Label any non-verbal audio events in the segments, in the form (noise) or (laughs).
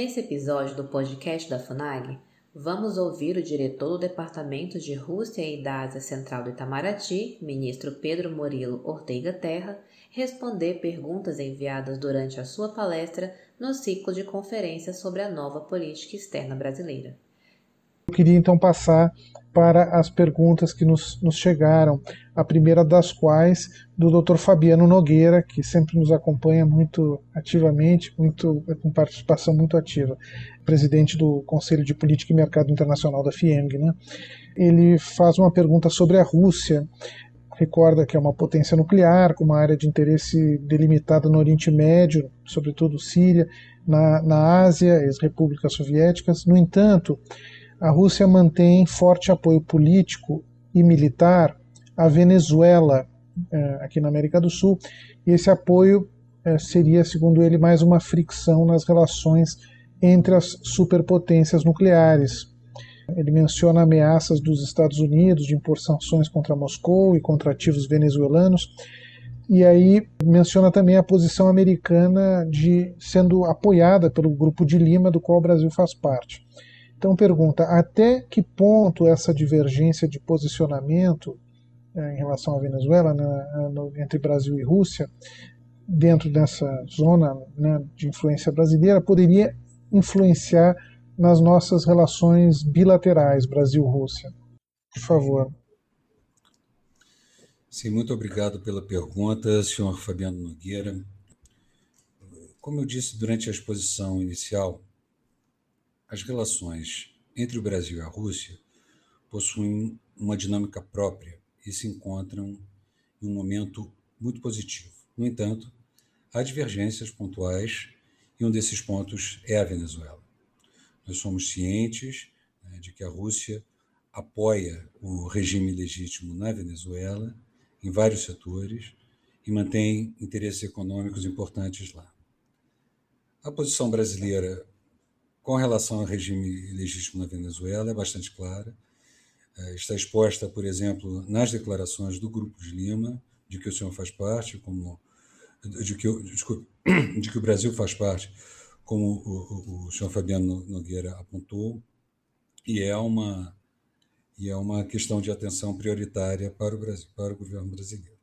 Nesse episódio do podcast da FUNAG, vamos ouvir o diretor do Departamento de Rússia e da Ásia Central do Itamaraty, ministro Pedro Murilo Ortega Terra, responder perguntas enviadas durante a sua palestra no ciclo de conferências sobre a nova política externa brasileira. Eu queria então passar para as perguntas que nos, nos chegaram, a primeira das quais do Dr. Fabiano Nogueira, que sempre nos acompanha muito ativamente, muito, com participação muito ativa, presidente do Conselho de Política e Mercado Internacional da FIENG. Né? Ele faz uma pergunta sobre a Rússia. Recorda que é uma potência nuclear, com uma área de interesse delimitada no Oriente Médio, sobretudo Síria, na, na Ásia, as repúblicas soviéticas. No entanto, a Rússia mantém forte apoio político e militar à Venezuela, eh, aqui na América do Sul, e esse apoio eh, seria, segundo ele, mais uma fricção nas relações entre as superpotências nucleares. Ele menciona ameaças dos Estados Unidos de impor sanções contra Moscou e contra ativos venezuelanos, e aí menciona também a posição americana de sendo apoiada pelo Grupo de Lima, do qual o Brasil faz parte. Então pergunta, até que ponto essa divergência de posicionamento é, em relação à Venezuela, né, no, entre Brasil e Rússia, dentro dessa zona né, de influência brasileira, poderia influenciar nas nossas relações bilaterais Brasil-Rússia? Por favor. Sim, muito obrigado pela pergunta, senhor Fabiano Nogueira. Como eu disse durante a exposição inicial, as relações entre o Brasil e a Rússia possuem uma dinâmica própria e se encontram em um momento muito positivo. No entanto, há divergências pontuais e um desses pontos é a Venezuela. Nós somos cientes né, de que a Rússia apoia o regime legítimo na Venezuela em vários setores e mantém interesses econômicos importantes lá. A posição brasileira com relação ao regime legítimo na Venezuela é bastante clara. É, está exposta, por exemplo, nas declarações do Grupo de Lima, de que o senhor faz parte, como de que, desculpe, (clears throat) de que o Brasil faz parte, como o, o, o senhor Fabiano Nogueira apontou, e é uma e é uma questão de atenção prioritária para o Brasil, para o governo brasileiro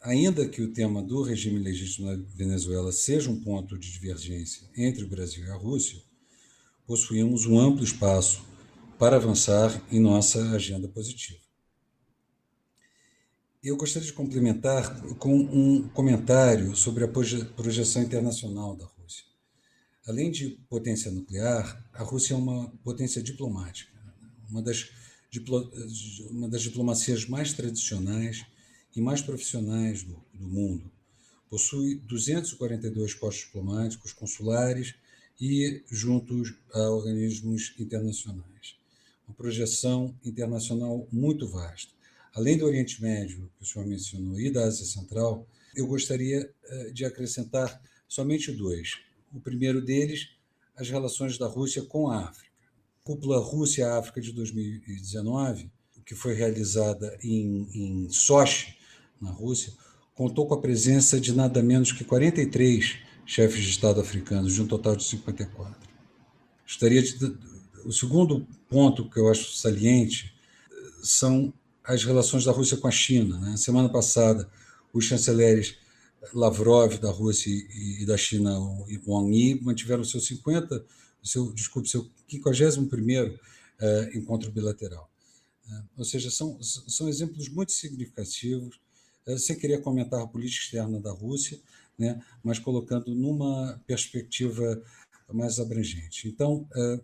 ainda que o tema do regime legítimo na Venezuela seja um ponto de divergência entre o Brasil e a Rússia, possuímos um amplo espaço para avançar em nossa agenda positiva. Eu gostaria de complementar com um comentário sobre a projeção internacional da Rússia. Além de potência nuclear, a Rússia é uma potência diplomática, uma das, uma das diplomacias mais tradicionais e mais profissionais do, do mundo. Possui 242 postos diplomáticos, consulares e juntos a organismos internacionais. Uma projeção internacional muito vasta. Além do Oriente Médio, que o senhor mencionou, e da Ásia Central, eu gostaria eh, de acrescentar somente dois. O primeiro deles, as relações da Rússia com a África. A Cúpula Rússia-África de 2019, que foi realizada em, em Sochi, na Rússia, contou com a presença de nada menos que 43 chefes de Estado africanos, de um total de 54. Gostaria de, o segundo ponto que eu acho saliente são as relações da Rússia com a China. Né? Semana passada, os chanceleres Lavrov da Rússia e, da China, Wang Yi, mantiveram seu 50, seu, desculpe, seu 51º eh, encontro bilateral. Eh, ou seja, são, são exemplos muito significativos sem querer comentar a política externa da Rússia, né, mas colocando numa perspectiva mais abrangente. Então, é,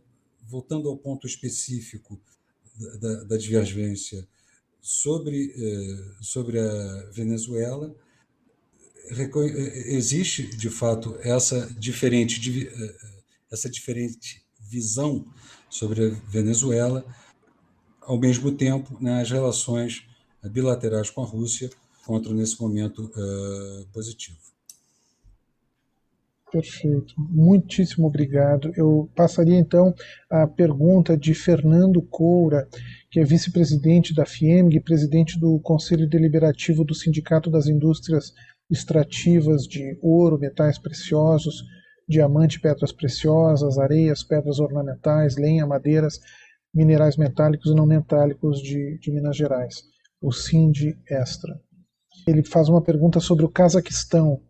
voltando ao ponto específico da, da divergência sobre, é, sobre a Venezuela, existe de fato essa diferente, é, essa diferente visão sobre a Venezuela, ao mesmo tempo, né, relações bilaterais com a Rússia, encontro nesse momento uh, positivo. Perfeito, muitíssimo obrigado. Eu passaria então a pergunta de Fernando Coura, que é vice-presidente da FIEMG, presidente do Conselho Deliberativo do Sindicato das Indústrias Extrativas de Ouro, Metais Preciosos, diamante, pedras preciosas, areias, pedras ornamentais, lenha, madeiras, minerais metálicos e não metálicos de, de Minas Gerais, o SIND Extra. Ele faz uma pergunta sobre o Cazaquistão.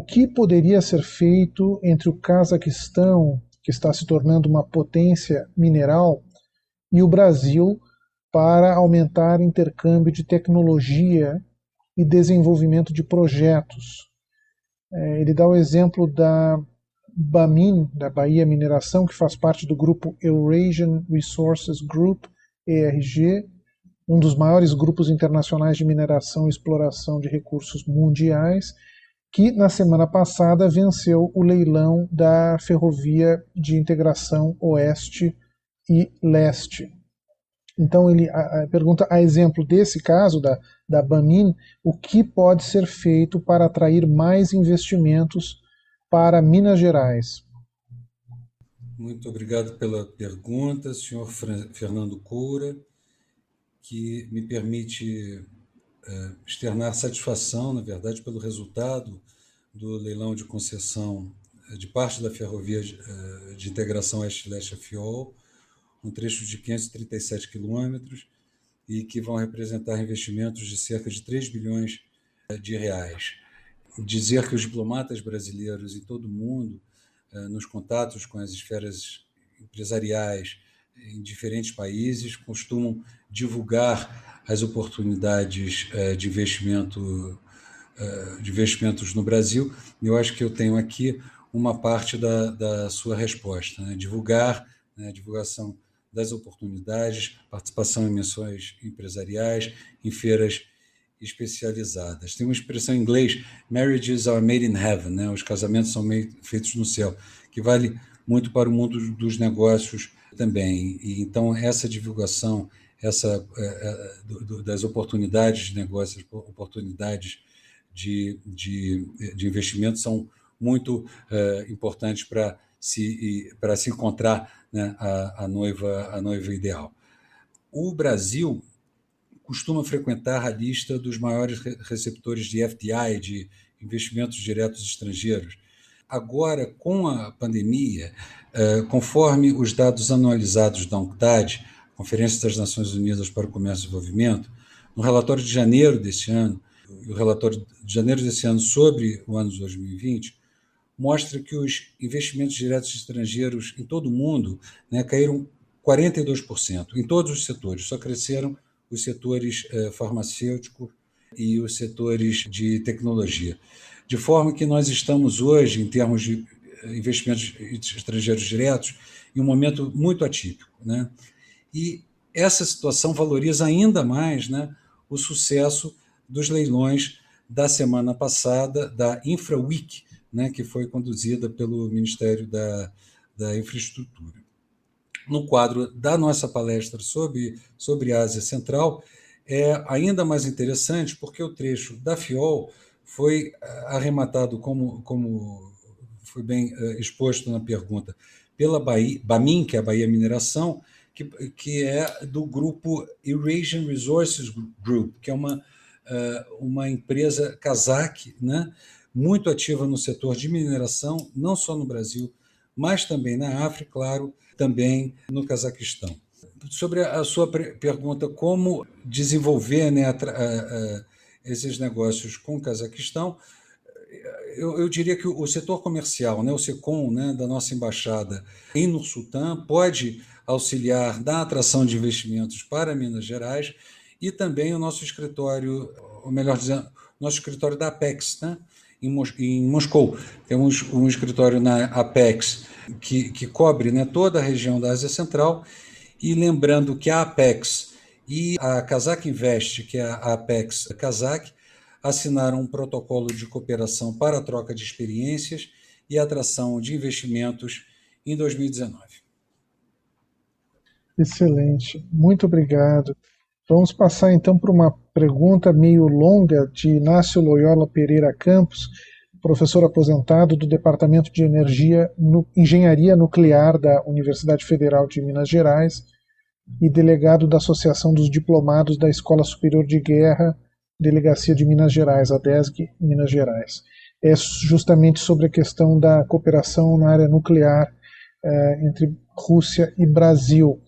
O que poderia ser feito entre o Cazaquistão, que está se tornando uma potência mineral, e o Brasil para aumentar intercâmbio de tecnologia e desenvolvimento de projetos. É, ele dá o exemplo da Bamin, da Bahia Mineração, que faz parte do grupo Eurasian Resources Group, ERG, um dos maiores grupos internacionais de mineração e exploração de recursos mundiais, que na semana passada venceu o leilão da Ferrovia de Integração Oeste e Leste. Então ele a, a, pergunta, a exemplo desse caso da, da Bamin, o que pode ser feito para atrair mais investimentos para Minas Gerais? Muito obrigado pela pergunta, senhor Fernando Coura, que me permite é, externar satisfação, na verdade, pelo resultado do leilão de concessão é, de parte da ferrovia de, é, de integração Oeste-Leste FIOL, um trecho de 537 quilômetros e que vão representar investimentos de cerca de 3 bilhões eh, de reais. Dizer que os diplomatas brasileiros em todo mundo, nos contatos com as esferas empresariais em diferentes países, costumam divulgar as oportunidades eh, de investimento de investimentos no Brasil. Eu acho que eu tenho aqui uma parte da, da sua resposta, né? divulgar, né? divulgação das oportunidades, participação em missões empresariais, em feiras especializadas. Tem uma expressão em inglês, marriages are made in heaven, né? os casamentos são feitos no céu, que vale muito para o mundo dos negócios também. E, então, essa divulgação essa é, das oportunidades de negócios, oportunidades de, de, de investimento são muito é, importantes para se, para se encontrar né, a, a, noiva, a noiva ideal. O Brasil costuma frequentar a lista dos maiores receptores de FDI, de investimentos diretos estrangeiros. Agora, com a pandemia, eh, conforme os dados anualizados da UNCTAD, Conferência das Nações Unidas para o Comércio e Desenvolvimento, no relatório de janeiro deste ano, o relatório de janeiro desse ano sobre o ano de 2020, mostra que os investimentos diretos estrangeiros em todo o mundo né, caíram 42%, em todos os setores, só cresceram os setores eh, farmacêuticos e os setores de tecnologia. De forma que nós estamos hoje, em termos de eh, investimentos estrangeiros diretos, em um momento muito atípico. Né? E essa situação valoriza ainda mais né, o sucesso dos leilões da semana passada da InfraWeek, né, que foi conduzida pelo Ministério da, da Infraestrutura. No quadro da nossa palestra sobre, sobre Ásia Central, é ainda mais interessante porque o trecho da FIOL foi eh, arrematado, como, como foi bem uh, exposto na pergunta, pela Bahia, Bamin, que é a Bahia Mineração, que, que é do grupo Eurasian Resources Group, que é uma, uh, uma empresa cazaque, né, muito ativa no setor de mineração, não só no Brasil, mas também na África, claro, também no Cazaquistão. Sobre a sua pergunta, como desenvolver né, a, a, esses negócios com o Cazaquistão, eu, eu, diria que o setor comercial, né, o SECOM, né, da nossa embaixada em Nur-Sultan, pode auxiliar na atração de investimentos para Minas Gerais e também o nosso escritório, ou melhor dizendo, nosso escritório da Apex, né, em, Mos em Moscou. Temos um escritório na Apex que, que cobre né, toda a região da Ásia Central. E lembrando que a Apex e a Kazakh Invest, que é a Apex Kazakh, assinaram um protocolo de cooperação para a troca de experiências e atração de investimentos em 2019. Excelente, muito obrigado. Vamos passar então para uma pergunta meio longa de Inácio Loyola Pereira Campos, professor aposentado do Departamento de Energia, no, Engenharia Nuclear da Universidade Federal de Minas Gerais e delegado da Associação dos Diplomados da Escola Superior de Guerra, Delegacia de Minas Gerais, a DESG, Minas Gerais. é justamente sobre a questão da cooperação na área nuclear é, entre Rússia e Brasil.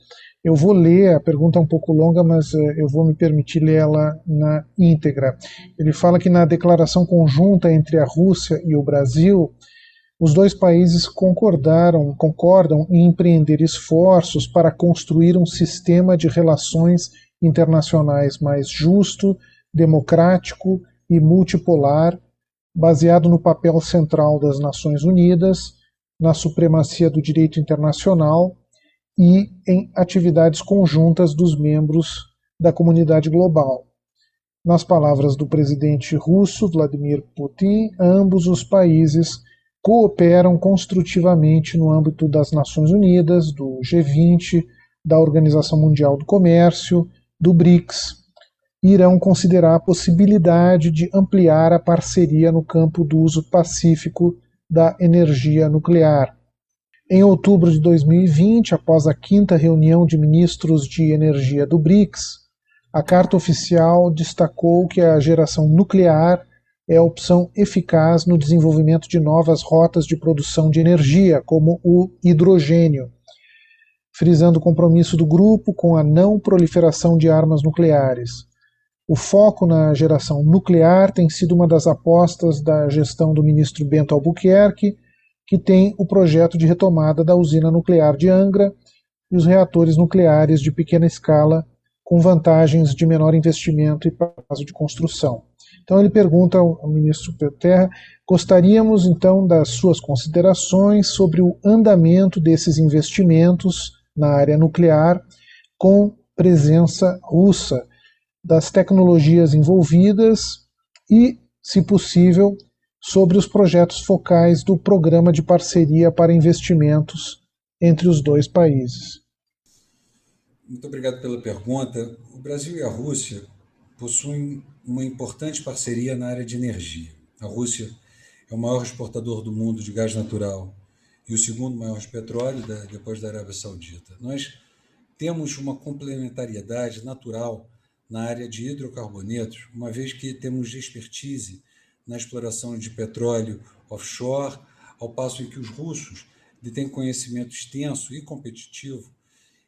Eu vou ler, a pergunta é um pouco longa, mas é, eu vou me permitir ler ela na íntegra. Ele fala que na declaração conjunta entre a Rússia e o Brasil, os dois países concordaram, concordam em empreender esforços para construir um sistema de relações internacionais mais justo, democrático e multipolar, baseado no papel central das Nações Unidas, na supremacia do direito internacional e em atividades conjuntas dos membros da comunidade global. Nas palavras do presidente russo Vladimir Putin, ambos os países cooperam construtivamente no âmbito das Nações Unidas, do G20, da Organização Mundial do Comércio, do BRICS, irão considerar a possibilidade de ampliar a parceria no campo do uso pacífico da energia nuclear. Em outubro de 2020, após a quinta reunião de ministros de energia do BRICS, a carta oficial destacou que a geração nuclear é a opção eficaz no desenvolvimento de novas rotas de produção de energia, como o hidrogênio, frisando o compromisso do grupo com a não proliferação de armas nucleares. O foco na geração nuclear tem sido uma das apostas da gestão do ministro Bento Albuquerque, que tem o projeto de retomada da usina nuclear de Angra e os reatores nucleares de pequena escala, com vantagens de menor investimento e prazo de construção. Então ele pergunta ao, ministro Pedro Terra, gostaríamos então das suas considerações sobre o andamento desses investimentos na área nuclear com presença russa, das tecnologias envolvidas e, se possível, sobre os projetos focais do Programa de Parceria para Investimentos entre os dois países. Muito obrigado pela pergunta. O Brasil e a Rússia possuem uma importante parceria na área de energia. A Rússia é o maior exportador do mundo de gás natural e o segundo maior de petróleo depois da Arábia Saudita. Nós temos uma complementariedade natural na área de hidrocarbonetos, uma vez que temos expertise na exploração de petróleo offshore, ao passo em que os russos detêm conhecimento extenso e competitivo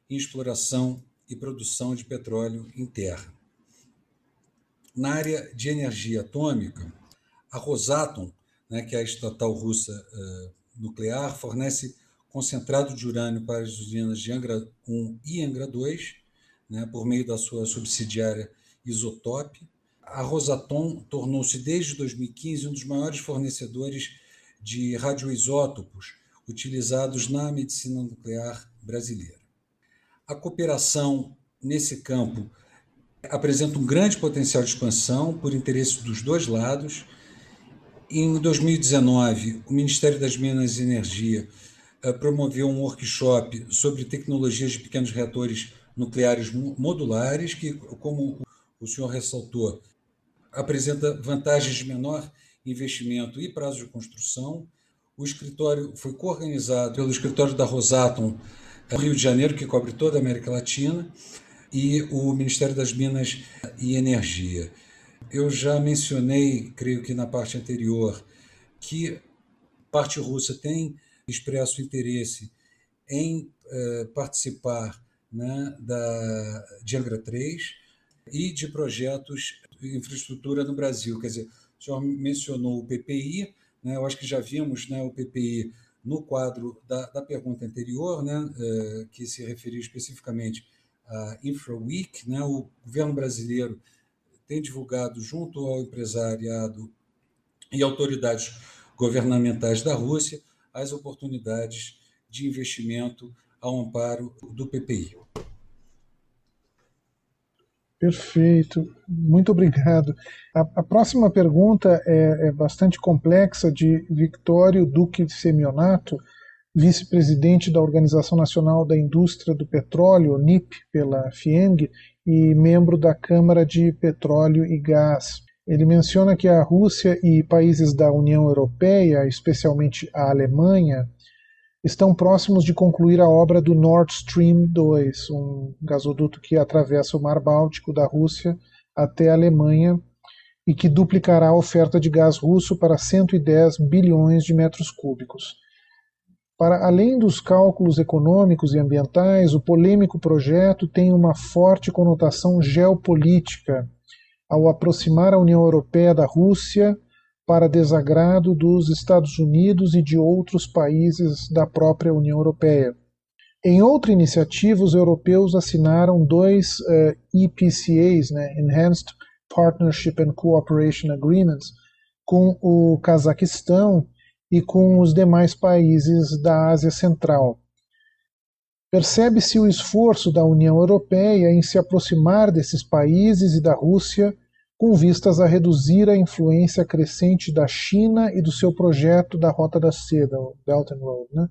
em exploração e produção de petróleo em terra. Na área de energia atômica, a Rosatom, né, que é a estatal russa uh, nuclear, fornece concentrado de urânio para as usinas de Angra 1 e Angra 2, né, por meio da sua subsidiária Isotop. A Rosatom tornou-se, desde 2015, um dos maiores fornecedores de radioisótopos utilizados na medicina nuclear brasileira. A cooperação nesse campo apresenta um grande potencial de expansão por interesse dos dois lados. Em 2019, o Ministério das Minas e Energia eh, promoveu um workshop sobre tecnologias de pequenos reatores nucleares modulares, que, como o senhor ressaltou, apresenta vantagens de menor investimento e prazo de construção. O escritório foi coorganizado pelo escritório da Rosatom, no Rio de Janeiro, que cobre toda a América Latina, e o Ministério das Minas e Energia. Eu já mencionei, creio que na parte anterior, que a parte russa tem expresso interesse em eh, participar né, da, de Angra 3 e de projetos de infraestrutura no Brasil. Quer dizer, o senhor mencionou o PPI, né, eu acho que já vimos né, o PPI no quadro da, da pergunta anterior, né, eh, que se referia especificamente a InfraWeek, né, o governo brasileiro tem divulgado junto ao empresariado e autoridades governamentais da Rússia as oportunidades de investimento ao amparo do PPI. Perfeito, muito obrigado. A, a próxima pergunta é, é, bastante complexa, de Victório Duque de Semionato vice-presidente da Organização Nacional da Indústria do Petróleo, NIP, pela FIENG, e membro da Câmara de Petróleo e Gás. Ele menciona que a Rússia e países da União Europeia, especialmente a Alemanha, estão próximos de concluir a obra do Nord Stream 2, um gasoduto que atravessa o Mar Báltico da Rússia até a Alemanha e que duplicará a oferta de gás russo para 110 bilhões de metros cúbicos. Para além dos cálculos econômicos e ambientais, o polêmico projeto tem uma forte conotação geopolítica ao aproximar a União Europeia da Rússia para desagrado dos Estados Unidos e de outros países da própria União Europeia. Em outra iniciativa, os europeus assinaram dois uh, eh, EPCAs, né, Enhanced Partnership and Cooperation Agreements, com o Cazaquistão e com os demais países da Ásia Central. Percebe-se o esforço da União Europeia em se aproximar desses países e da Rússia com vistas a reduzir a influência crescente da China e do seu projeto da Rota da Seda, o Belt and Road. Né?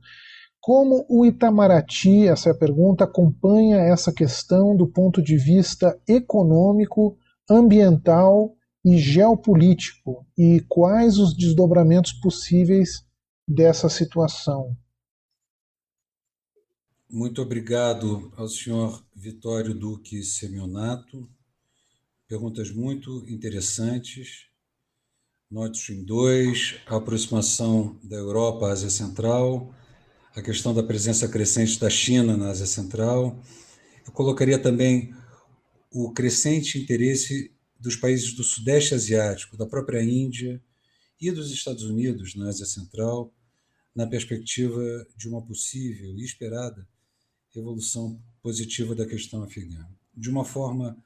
Como o Itamaraty, essa é a pergunta, acompanha essa questão do ponto de vista econômico, ambiental e geopolítico e quais os desdobramentos possíveis dessa situação? Muito obrigado ao senhor Vitório Duque Semionato. Perguntas muito interessantes. Nord Stream 2, a aproximação da Europa à Ásia Central, a questão da presença crescente da China na Ásia Central. Eu colocaria também o crescente interesse dos países do Sudeste Asiático, da própria Índia e dos Estados Unidos na Ásia Central, na perspectiva de uma possível e esperada evolução positiva da questão afegã. De uma forma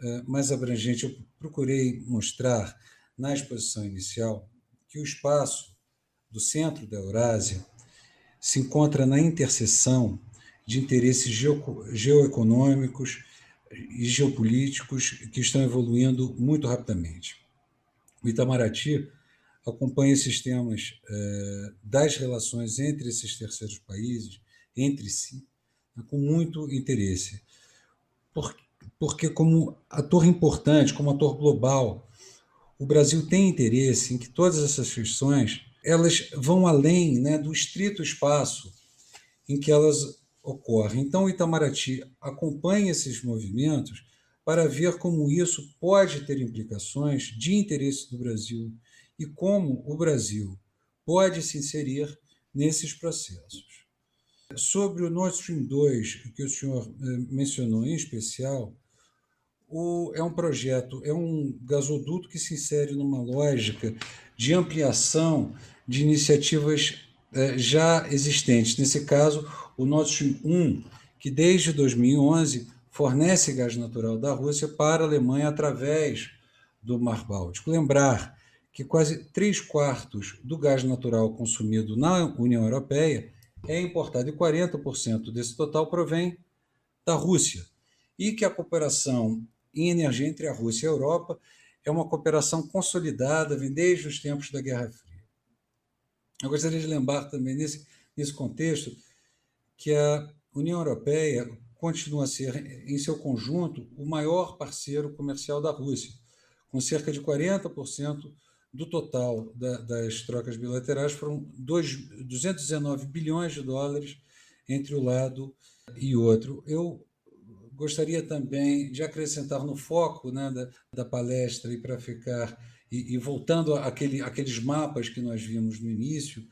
uh, mais abrangente, eu procurei mostrar na exposição inicial que o espaço do centro da Eurásia se encontra na interseção de interesses geoeconômicos e geopolíticos que estão evoluindo muito rapidamente. O Itamaraty acompanha esses temas eh, das relações entre esses terceiros países, entre si, né, com muito interesse. porque, como ator importante, como ator global, o Brasil tem interesse em que todas essas questões elas vão além né, do estrito espaço em que elas ocorre. Então, o Itamaraty acompanha esses movimentos para ver como isso pode ter implicações de interesse do Brasil e como o Brasil pode se inserir nesses processos. Sobre o Nord Stream 2, que o senhor eh, mencionou em especial, o, é um projeto, é um gasoduto que se insere numa lógica de ampliação de iniciativas eh, já existentes. Nesse caso, o Nord Stream 1, que desde 2011 fornece gás natural da Rússia para a Alemanha através do Mar Báltico. Lembrar que quase três quartos do gás natural consumido na União Europeia é importado e 40% desse total provém da Rússia. E que a cooperação em energia entre a Rússia e a Europa é uma cooperação consolidada, vem desde os tempos da Guerra Fria. Eu gostaria de lembrar também, nesse, nesse contexto, que a União Europeia continua a ser, em seu conjunto, o maior parceiro comercial da Rússia, com cerca de 40% do total da, das trocas bilaterais, foram 2, 219 bilhões de dólares entre o lado e outro. Eu gostaria também de acrescentar no foco né, da, da palestra e para ficar e, e voltando àquele, àqueles mapas que nós vimos no início,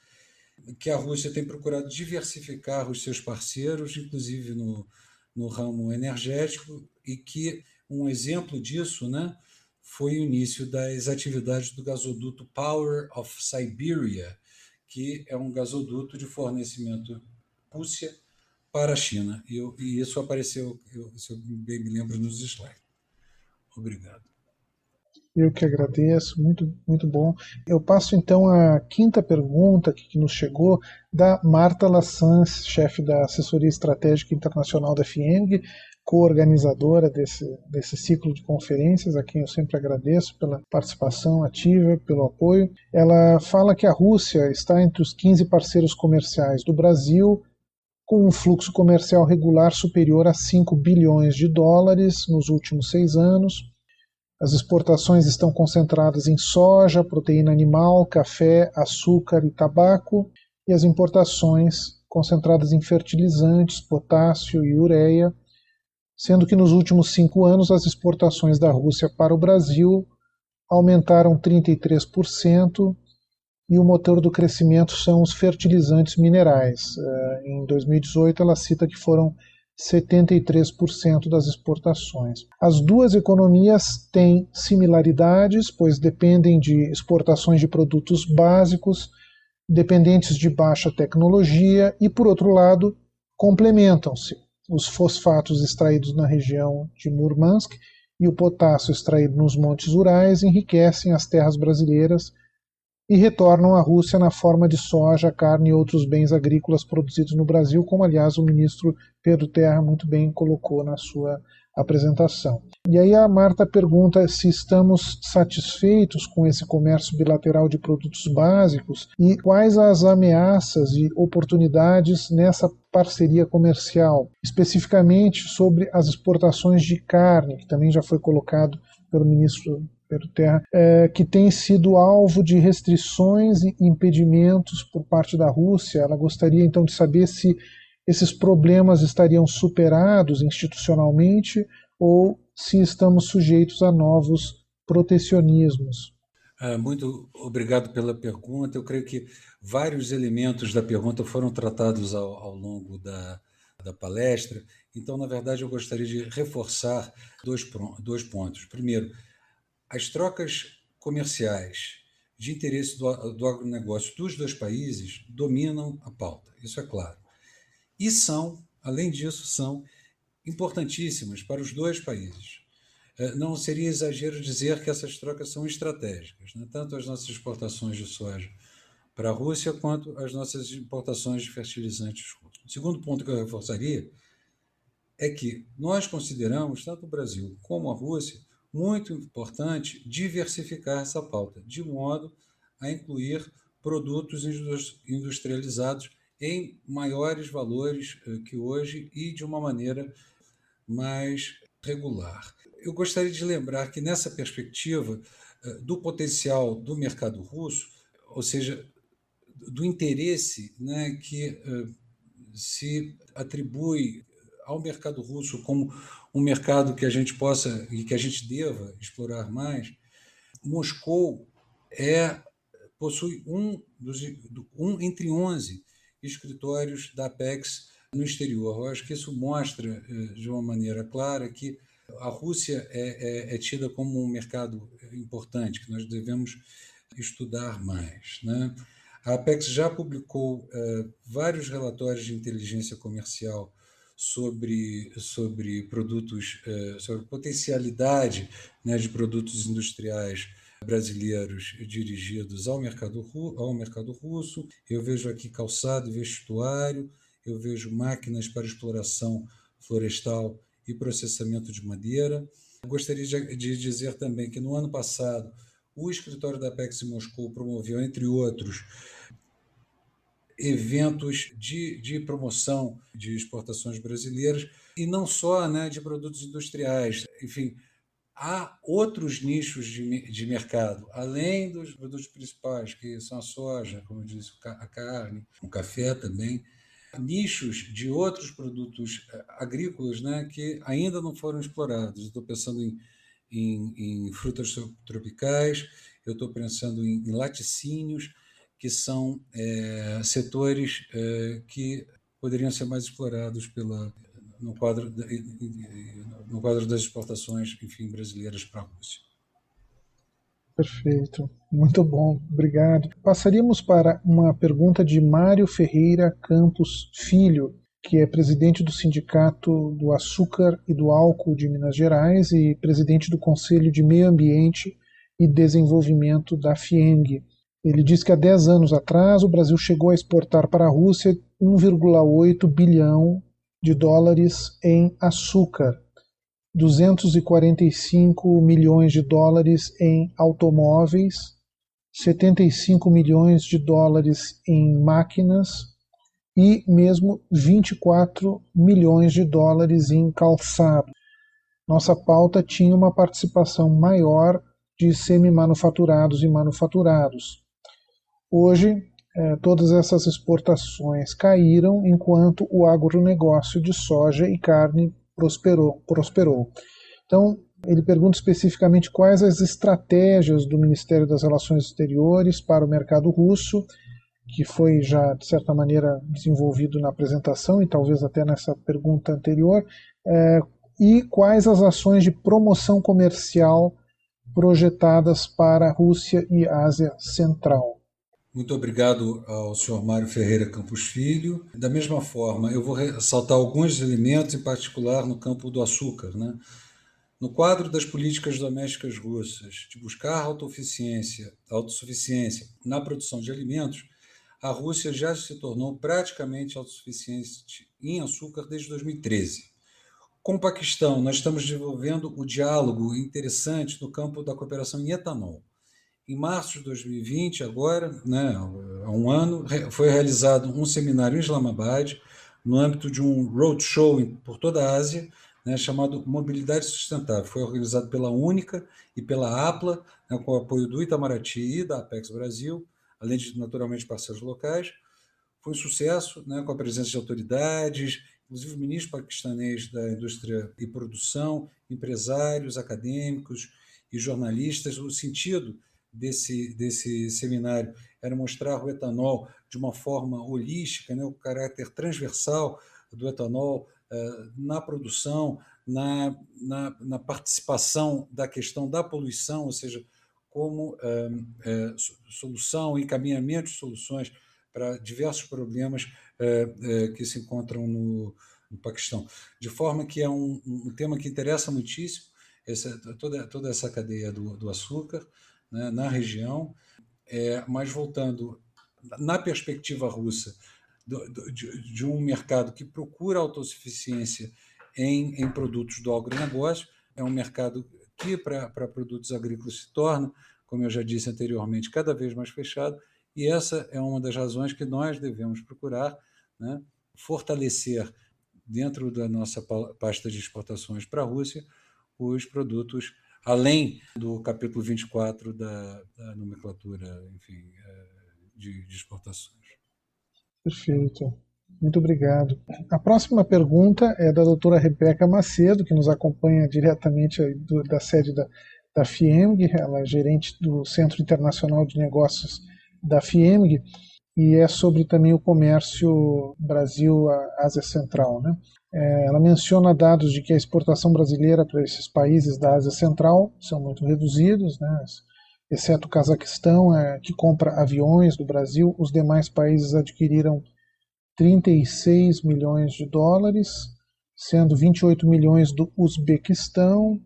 que a Rússia tem procurado diversificar os seus parceiros, inclusive no, no ramo energético, e que um exemplo disso né, foi o início das atividades do gasoduto Power of Siberia, que é um gasoduto de fornecimento Rússia para a China. E, eu, e isso apareceu, eu, se eu bem me lembro, nos slides. Obrigado. Eu que agradeço, muito, muito bom. Eu passo então a quinta pergunta que, que nos chegou da Marta Lassans, chefe da Assessoria Estratégica Internacional da FIENG, co-organizadora desse, desse ciclo de conferências, a quem eu sempre agradeço pela participação ativa, pelo apoio. Ela fala que a Rússia está entre os 15 parceiros comerciais do Brasil, com um fluxo comercial regular superior a 5 bilhões de dólares nos últimos seis anos as exportações estão concentradas em soja, proteína animal, café, açúcar e tabaco, e as importações concentradas em fertilizantes, potássio e ureia, sendo que nos últimos cinco anos as exportações da Rússia para o Brasil aumentaram 33%, e o motor do crescimento são os fertilizantes minerais. Eh, em 2018, ela cita que foram 73% das exportações. As duas economias têm similaridades, pois dependem de exportações de produtos básicos, dependentes de baixa tecnologia, e, por outro lado, complementam-se. Os fosfatos extraídos na região de Murmansk e o potássio extraído nos Montes Urais enriquecem as terras brasileiras e retornam à Rússia na forma de soja, carne e outros bens agrícolas produzidos no Brasil, como aliás o ministro Pedro Terra muito bem colocou na sua apresentação. E aí a Marta pergunta se estamos satisfeitos com esse comércio bilateral de produtos básicos e quais as ameaças e oportunidades nessa parceria comercial, especificamente sobre as exportações de carne, que também já foi colocado pelo ministro Pedro Terra, é, que tem sido alvo de restrições e impedimentos por parte da Rússia. Ela gostaria então de saber se esses problemas estariam superados institucionalmente ou se estamos sujeitos a novos protecionismos. Ah, muito obrigado pela pergunta. Eu creio que vários elementos da pergunta foram tratados ao, ao longo da, da palestra. Então, na verdade, eu gostaria de reforçar dois, dois pontos. Primeiro, as trocas comerciais de interesse do, do agronegócio dos dois países dominam a pauta, isso é claro. E são, além disso, são importantíssimas para os dois países. É, não seria exagero dizer que essas trocas são estratégicas, né? tanto as nossas exportações de soja para a Rússia quanto as nossas importações de fertilizantes russos. O segundo ponto que eu reforçaria é que nós consideramos, tanto o Brasil como a Rússia, muito importante diversificar essa pauta, de modo a incluir produtos industrializados em maiores valores eh, que hoje e de uma maneira mais regular. Eu gostaria de lembrar que, nessa perspectiva eh, do potencial do mercado russo, ou seja, do interesse né, que uh, se atribui ao mercado russo como um mercado que a gente possa e que a gente deva explorar mais, Moscou é possui um, dos, um entre 11 escritórios da Apex no exterior. Eu acho que isso mostra eh, de uma maneira clara que a Rússia é, é, é tida como um mercado importante, que nós devemos estudar mais. Né? A Apex já publicou uh, vários relatórios de inteligência comercial sobre, sobre produtos, eh, sobre potencialidade né, de produtos industriais brasileiros dirigidos ao mercado, ao mercado russo. Eu vejo aqui calçado e vestuário, eu vejo máquinas para exploração florestal e processamento de madeira. Gostaria de dizer também que no ano passado o escritório da Apex em Moscou promoveu, entre outros, eventos de, de promoção de exportações brasileiras e não só né, de produtos industriais. Enfim, há outros nichos de, de mercado, além dos produtos principais, que são a soja, como eu disse, a carne, o café também, nichos de outros produtos eh, agrícolas né, que ainda não foram explorados. Estou pensando em, em, em frutas tropicais, eu estou pensando em, em laticínios, que são é, setores é, que poderiam ser mais explorados pela, no, quadro, no quadro das exportações enfim, brasileiras para a Rússia. Perfeito, muito bom, obrigado. Passaríamos para uma pergunta de Mário Ferreira Campos Filho, que é presidente do Sindicato do Açúcar e do Álcool de Minas Gerais e presidente do Conselho de Meio Ambiente e Desenvolvimento da FIENG. Ele diz que há 10 anos atrás o Brasil chegou a exportar para a Rússia 1,8 bilhão de dólares em açúcar, 245 milhões de dólares em automóveis, 75 milhões de dólares em máquinas e mesmo 24 milhões de dólares em calçado. Nossa pauta tinha uma participação maior de semi-manufaturados e manufaturados. Hoje, é, todas essas exportações caíram enquanto o agronegócio de soja e carne prosperou. prosperou. Então, Ele pergunta especificamente quais as estratégias do Ministério das Relações Exteriores para o mercado russo, que foi já, de certa maneira, desenvolvido na apresentação e talvez até nessa pergunta anterior, é, e quais as ações de promoção comercial projetadas para a Rússia e Ásia Central. Muito obrigado ao senhor Mário Ferreira Campos Filho. Da mesma forma, eu vou ressaltar alguns elementos, em particular no campo do açúcar. Né? No quadro das políticas domésticas russas de buscar autossuficiência, autossuficiência na produção de alimentos, a Rússia já se tornou praticamente autossuficiente em açúcar desde 2013. Com o Paquistão, nós estamos desenvolvendo o diálogo interessante no campo da cooperação em etanol. Em março de 2020, agora, né, há um ano, foi realizado um seminário em Islamabad, no âmbito de um roadshow por toda a Ásia, né, chamado Mobilidade Sustentável. Foi organizado pela Única e pela APLA, né, com o apoio do Itamaraty e da Apex Brasil, além de, naturalmente, parceiros locais. Foi um sucesso, né, com a presença de autoridades, inclusive o ministro paquistanês da Indústria e Produção, empresários, acadêmicos e jornalistas. O sentido desse, desse seminário era mostrar o etanol de uma forma holística, né, o caráter transversal do etanol uh, na produção, na, na, na, participação da questão da poluição, ou seja, como uh, uh, solução, encaminhamento de soluções para diversos problemas que se encontram no, no, Paquistão. De forma que é um, um tema que interessa muitíssimo essa, toda, toda essa cadeia do, do açúcar né, na região, é, mas voltando na perspectiva russa do, do, de, de, um mercado que procura autossuficiência em, em produtos do agronegócio, é um mercado que para produtos agrícolas se torna, como eu já disse anteriormente, cada vez mais fechado. E essa é uma das razões que nós devemos procurar né, fortalecer dentro da nossa pasta de exportações para a Rússia os produtos, além do capítulo 24 da, da nomenclatura enfim, é, de, de exportações. Perfeito. Muito obrigado. A próxima pergunta é da doutora Rebeca Macedo, que nos acompanha diretamente do, da sede da, da FIEMG, ela é gerente do Centro Internacional de Negócios da FIEMG e é sobre também o comércio Brasil-Ásia Central. Né? É, ela menciona dados de que a exportação brasileira para esses países da Ásia Central são muito reduzidos, né? exceto o Cazaquistão, é, que compra aviões do Brasil, os demais países adquiriram 36 milhões de dólares, sendo 28 milhões do Uzbequistão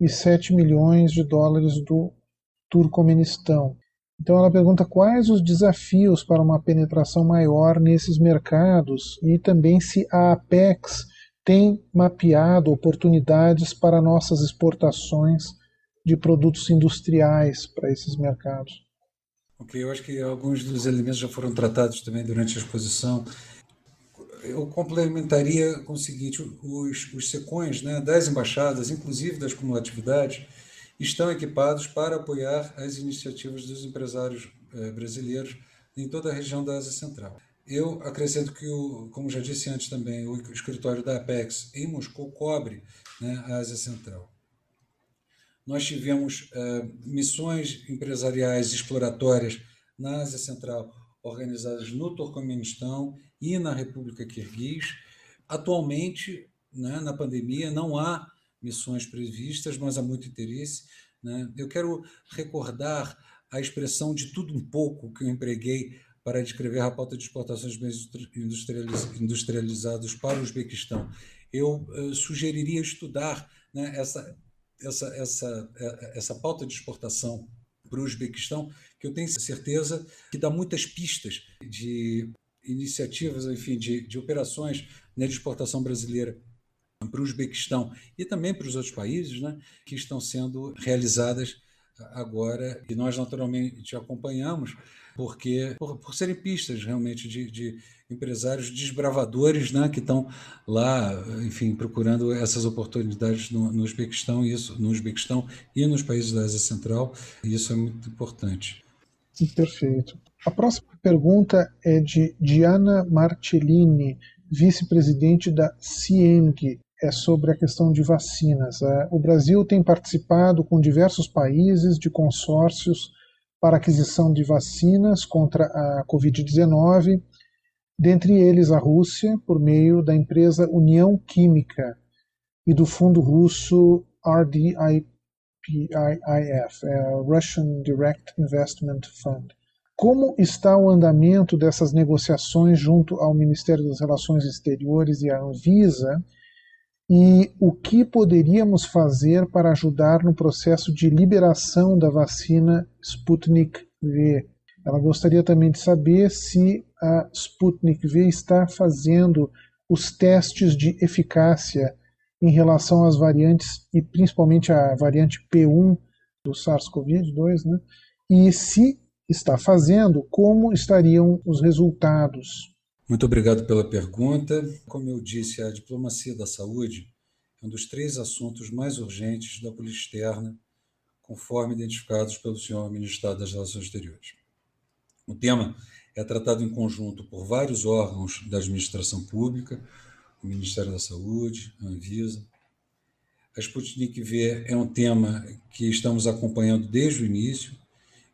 e 7 milhões de dólares do Turcomenistão. Então ela pergunta quais os desafios para uma penetração maior nesses mercados e também se a Apex tem mapeado oportunidades para nossas exportações de produtos industriais para esses mercados. Ok, eu acho que alguns dos elementos já foram tratados também durante a exposição. Eu complementaria com o seguinte: os, os secões né, das embaixadas, inclusive das cumulatividades, estão equipados para apoiar as iniciativas dos empresários eh, brasileiros em toda a região da Ásia Central. Eu acrescento que, o, como já disse antes também, o escritório da Apex em Moscou cobre né, a Ásia Central. Nós tivemos uh, missões empresariais exploratórias na Ásia Central organizadas no Turcomenistão e na República Kirguiz. Atualmente, né, na pandemia, não há missões previstas, mas há muito interesse. Né? Eu quero recordar a expressão de tudo um pouco que eu empreguei para descrever a pauta de exportações de bens industrializados para o Uzbequistão. Eu uh, sugeriria estudar né, essa, essa, essa, eh, essa pauta de exportação para o Uzbequistão, que eu tenho certeza que dá muitas pistas de iniciativas, enfim, de, de operações né, de exportação brasileira para o Uzbequistão e também para os outros países né, que estão sendo realizadas agora e nós naturalmente acompanhamos porque por, por serem pistas realmente de, de, empresários desbravadores né, que estão lá, enfim, procurando essas oportunidades no, no Uzbequistão, isso, no Uzbequistão e nos países da Ásia Central, e isso é muito importante. Perfeito. A próxima pergunta é de Diana Marcellini, vice-presidente da CIENG, é sobre a questão de vacinas. É, o Brasil tem participado com diversos países de consórcios para aquisição de vacinas contra a Covid-19, dentre eles a Rússia, por meio da empresa União Química e do fundo russo RDIPIF, é, Russian Direct Investment Fund. Como está o andamento dessas negociações junto ao Ministério das Relações Exteriores e à Anvisa? E o que poderíamos fazer para ajudar no processo de liberação da vacina Sputnik V? Ela gostaria também de saber se a Sputnik V está fazendo os testes de eficácia em relação às variantes, e principalmente a variante P1 do SARS-CoV-2, né? e se está fazendo, como estariam os resultados? Muito obrigado pela pergunta. Como eu disse, a diplomacia da saúde é um dos três assuntos mais urgentes da política externa, conforme identificados pelo senhor Ministro das Relações Exteriores. O tema é tratado em conjunto por vários órgãos da administração pública, o Ministério da Saúde, a Anvisa. A Sputnik V é um tema que estamos acompanhando desde o início,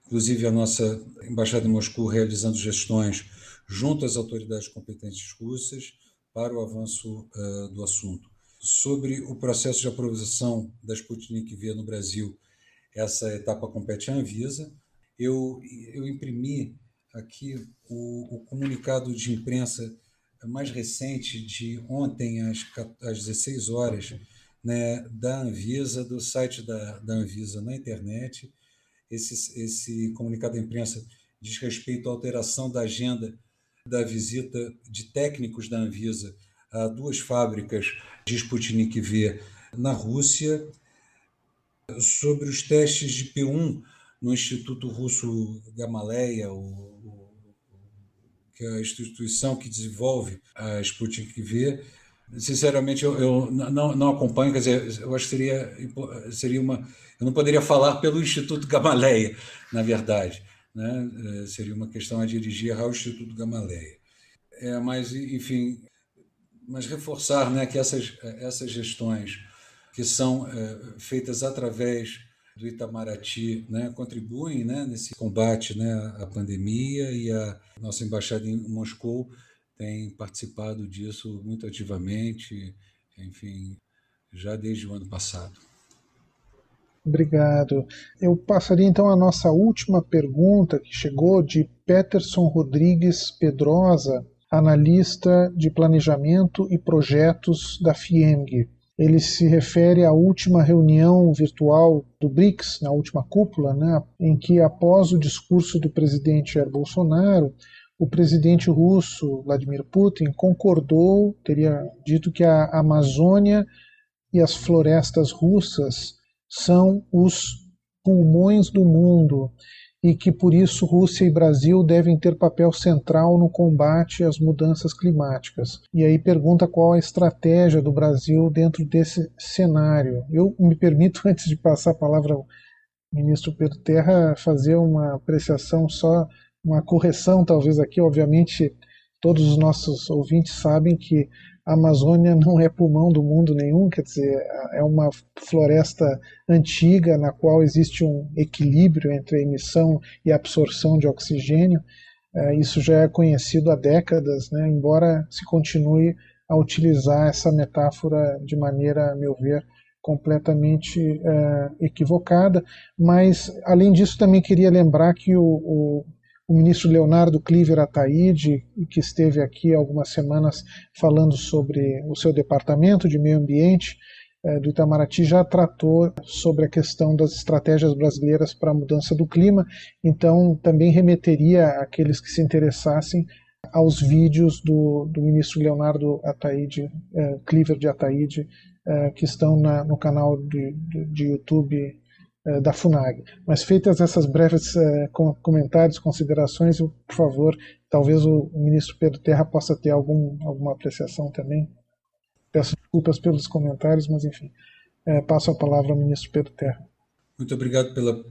inclusive a nossa embaixada em Moscou realizando gestões junto às autoridades competentes russas para o avanço uh, do assunto. Sobre o processo de aprovação da Sputnik V no Brasil, essa etapa compete à Anvisa. Eu, eu imprimi aqui o, o comunicado de imprensa mais recente de ontem, às, às 16 horas, né, da Anvisa, do site da, da Anvisa na internet esse, esse comunicado da imprensa diz respeito à alteração da agenda da visita de técnicos da Anvisa a duas fábricas de Sputnik V na Rússia, sobre os testes de P1 no Instituto Russo Gamaleya, o, que é a instituição que desenvolve a Sputnik V. Sinceramente, eu, eu não, não acompanho, quer dizer, eu acho que seria, seria uma eu não poderia falar pelo Instituto Gamaleia, na verdade. Né? É, seria uma questão a dirigir ao Instituto Gamaleia. É, mas, enfim, mas reforçar né, que essas, essas gestões que são é, feitas através do Itamaraty né, contribuem né, nesse combate né, à pandemia e a nossa embaixada em Moscou tem participado disso muito ativamente, enfim, já desde o ano passado. Obrigado. Eu passaria então a nossa última pergunta, que chegou de Peterson Rodrigues Pedrosa, analista de planejamento e projetos da FIENG. Ele se refere à última reunião virtual do BRICS, na última cúpula, né, em que, após o discurso do presidente Jair Bolsonaro, o presidente russo Vladimir Putin concordou, teria dito que a Amazônia e as florestas russas são os pulmões do mundo e que por isso Rússia e Brasil devem ter papel central no combate às mudanças climáticas. E aí pergunta qual a estratégia do Brasil dentro desse cenário. Eu me permito, (laughs) antes de passar a palavra ao ministro Pedro Terra, fazer uma apreciação só, uma correção talvez aqui. Obviamente, todos os nossos ouvintes sabem que a Amazônia não é pulmão do mundo nenhum, quer dizer, é uma floresta antiga na qual existe um equilíbrio entre a emissão e a absorção de oxigênio. É, isso já é conhecido há décadas, né, embora se continue a utilizar essa metáfora de maneira, a meu ver, completamente é, equivocada. Mas, além disso, também queria lembrar que o, o o ministro Leonardo Cliver Ataíde, que esteve aqui algumas semanas falando sobre o seu departamento de meio ambiente eh, do Itamaraty, já tratou sobre a questão das estratégias brasileiras para a mudança do clima, então também remeteria aqueles que se interessassem aos vídeos do, do ministro Leonardo Ataíde, eh, Cliver de Ataíde, eh, que estão na, no canal de, de, de YouTube da FUNAG. Mas feitas essas breves uh, comentários, considerações, por favor, talvez o, ministro Pedro Terra possa ter algum, alguma apreciação também. Peço desculpas pelos comentários, mas enfim, uh, passo a palavra ao ministro Pedro Terra. Muito obrigado pela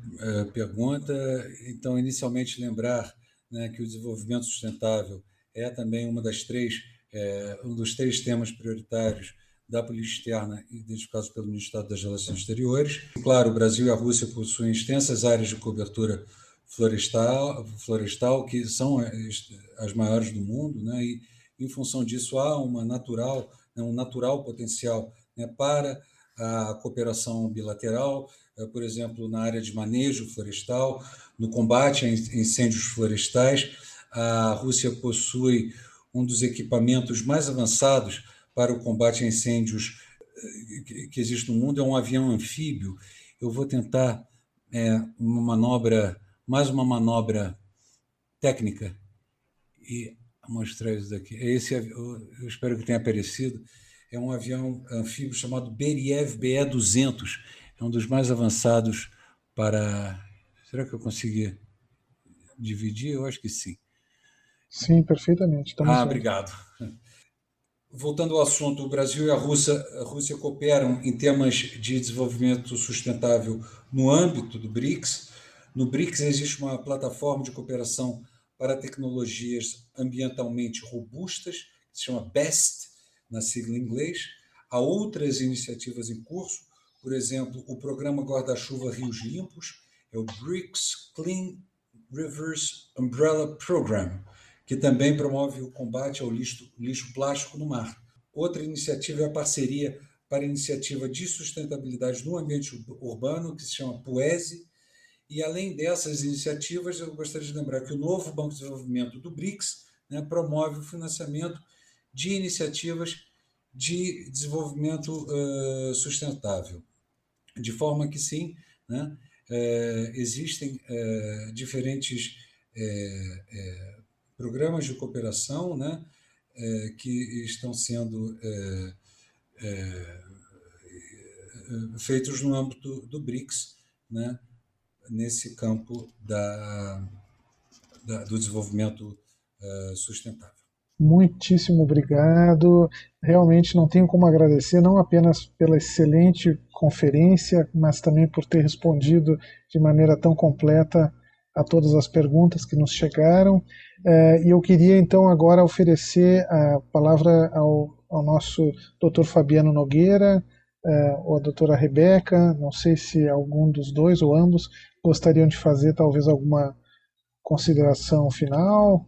pergunta. Então, inicialmente lembrar né, que o desenvolvimento sustentável é também uma das três, um dos três temas prioritários da política externa identificados pelo Ministério das Relações Exteriores. Claro, o Brasil e a Rússia possuem extensas áreas de cobertura florestal, florestal que são as maiores do mundo, né? e em função disso há uma natural, né, um natural potencial né, para a cooperação bilateral, eh, por exemplo, na área de manejo florestal, no combate a incêndios florestais. A Rússia possui um dos equipamentos mais avançados para o combate a incêndios eh, que existe no mundo, é um avião anfíbio. Eu vou tentar é, uma manobra, mais uma manobra técnica, e mostrar isso daqui. É esse, eu espero que tenha aparecido. É um avião anfíbio chamado Beriev BE-200. É um dos mais avançados para. Será que eu consegui dividir? Eu acho que sim. Sim, perfeitamente. Estamos ah, vendo. obrigado. Voltando ao assunto, o Brasil e a Rússia, a Rússia cooperam em temas de desenvolvimento sustentável no âmbito do BRICS. No BRICS existe uma plataforma de cooperação para tecnologias ambientalmente robustas, que se chama BEST, na sigla em inglês. Há outras iniciativas em curso, por exemplo, o programa Guarda-Chuva Rios Limpos, é o BRICS Clean Rivers Umbrella Program, que também promove o combate ao lixo, lixo plástico no mar. Outra iniciativa é a parceria para a iniciativa de sustentabilidade no ambiente urbano, que se chama PUESE. E além dessas iniciativas, eu gostaria de lembrar que o novo Banco de Desenvolvimento do BRICS né, promove o financiamento de iniciativas de desenvolvimento uh, sustentável. De forma que, sim, né, uh, existem uh, diferentes programas de cooperação né, é, que estão sendo é, é, feitos no âmbito do BRICS, né, nesse campo da, da do desenvolvimento é, sustentável. Muitíssimo obrigado. Realmente não tenho como agradecer, não apenas pela excelente conferência, mas também por ter respondido de maneira tão completa a todas as perguntas que nos chegaram. É, e eu queria então agora oferecer a palavra ao, ao nosso Dr. Fabiano Nogueira é, ou a doutora Rebeca, não sei se algum dos dois ou ambos gostariam de fazer talvez alguma consideração final.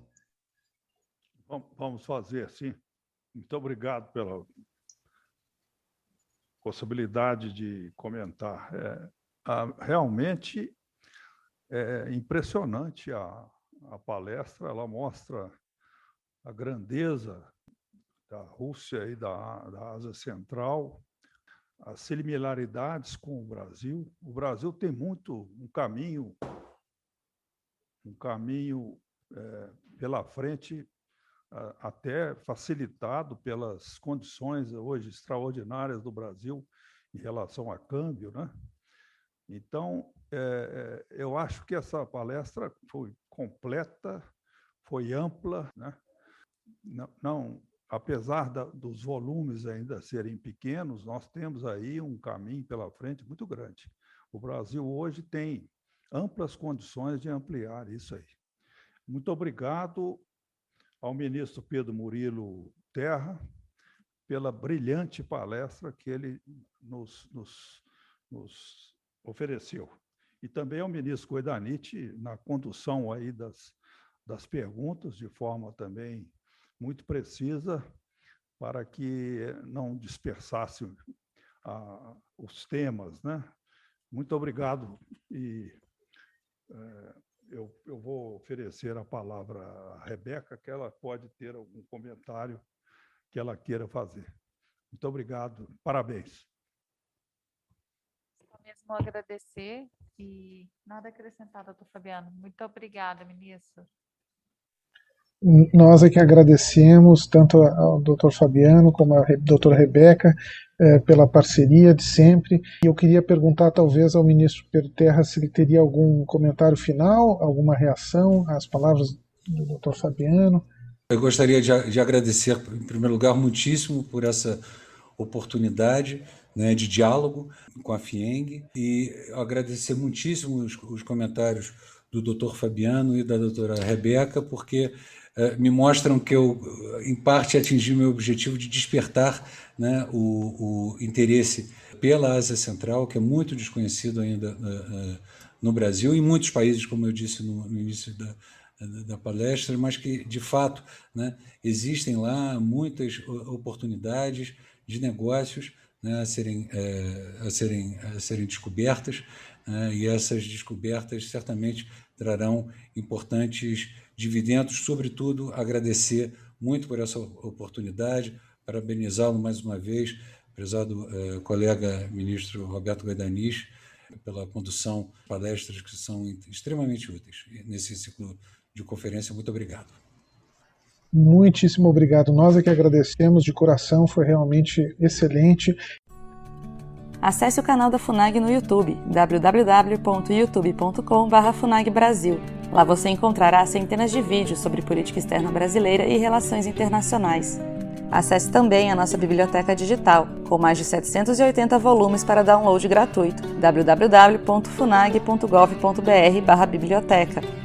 Vamos fazer, sim. Muito obrigado pela possibilidade de comentar. É, realmente é impressionante a, a palestra, ela mostra a grandeza da Rússia e da, da Ásia Central, as similaridades com o Brasil. O Brasil tem muito um caminho, um caminho é, pela frente, até facilitado pelas condições hoje extraordinárias do Brasil em relação a câmbio, né? Então, é, eu acho que essa palestra foi completa, foi ampla, né? não, não apesar da, dos volumes ainda serem pequenos, nós temos aí um caminho pela frente muito grande. O Brasil hoje tem amplas condições de ampliar isso aí. Muito obrigado ao ministro Pedro Murilo Terra pela brilhante palestra que ele nos, nos, nos ofereceu. E também ao ministro Coidanite na condução aí das, das perguntas, de forma também muito precisa, para que não dispersasse os temas. Né? Muito obrigado. E é, eu, eu vou oferecer a palavra à Rebeca, que ela pode ter algum comentário que ela queira fazer. Muito obrigado. Parabéns mesmo agradecer e nada acrescentar, doutor Fabiano. Muito obrigada, ministro. Nós é que agradecemos tanto ao doutor Fabiano como à doutora Rebeca eh, pela parceria de sempre. E eu queria perguntar, talvez, ao ministro Pedro Terra se ele teria algum comentário final, alguma reação às palavras do doutor Fabiano. Eu gostaria de, de agradecer, em primeiro lugar, muitíssimo por essa oportunidade né, de diálogo com a FIENG. E agradecer muitíssimo os, os comentários do doutor Fabiano e da doutora Rebeca, porque eh, me mostram que eu, em parte, atingi meu objetivo de despertar né, o, o, interesse pela Ásia Central, que é muito desconhecido ainda uh, uh, no Brasil e em muitos países, como eu disse no, no início da, da palestra, mas que, de fato, né, existem lá muitas oportunidades de negócios né, a, serem, é, a, serem, a serem descobertas, né, e essas descobertas certamente trarão importantes dividendos, sobretudo agradecer muito por essa oportunidade, parabenizá-lo mais uma vez, prezado eh, colega ministro Roberto Guadanis, pela condução de palestras que são extremamente úteis nesse ciclo de conferência. Muito obrigado. Muitíssimo obrigado. Nós é que agradecemos de coração, foi realmente excelente. Acesse o canal da FUNAG no YouTube, www.youtube.com/funagbrasil. Lá você encontrará centenas de vídeos sobre política externa brasileira e relações internacionais. Acesse também a nossa biblioteca digital, com mais de 780 volumes para download gratuito, www.funag.gov.br/biblioteca.